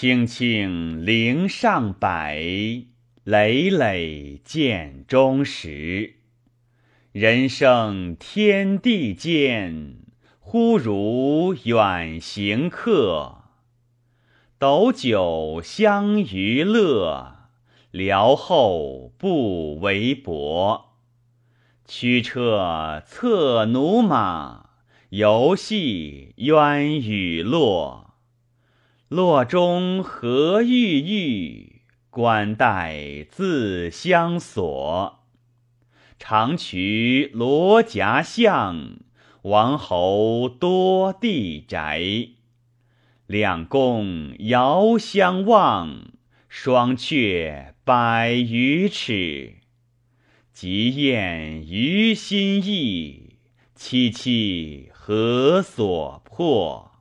青青陵上柏，累累涧中石。人生天地间，忽如远行客。斗酒相娱乐，聊后不为薄。驱车策驽马，游戏鸳与落。洛中何郁郁，关带自相锁。长渠罗夹巷，王侯多地宅。两宫遥相望，双阙百余尺。极宴于心意，凄凄何所迫？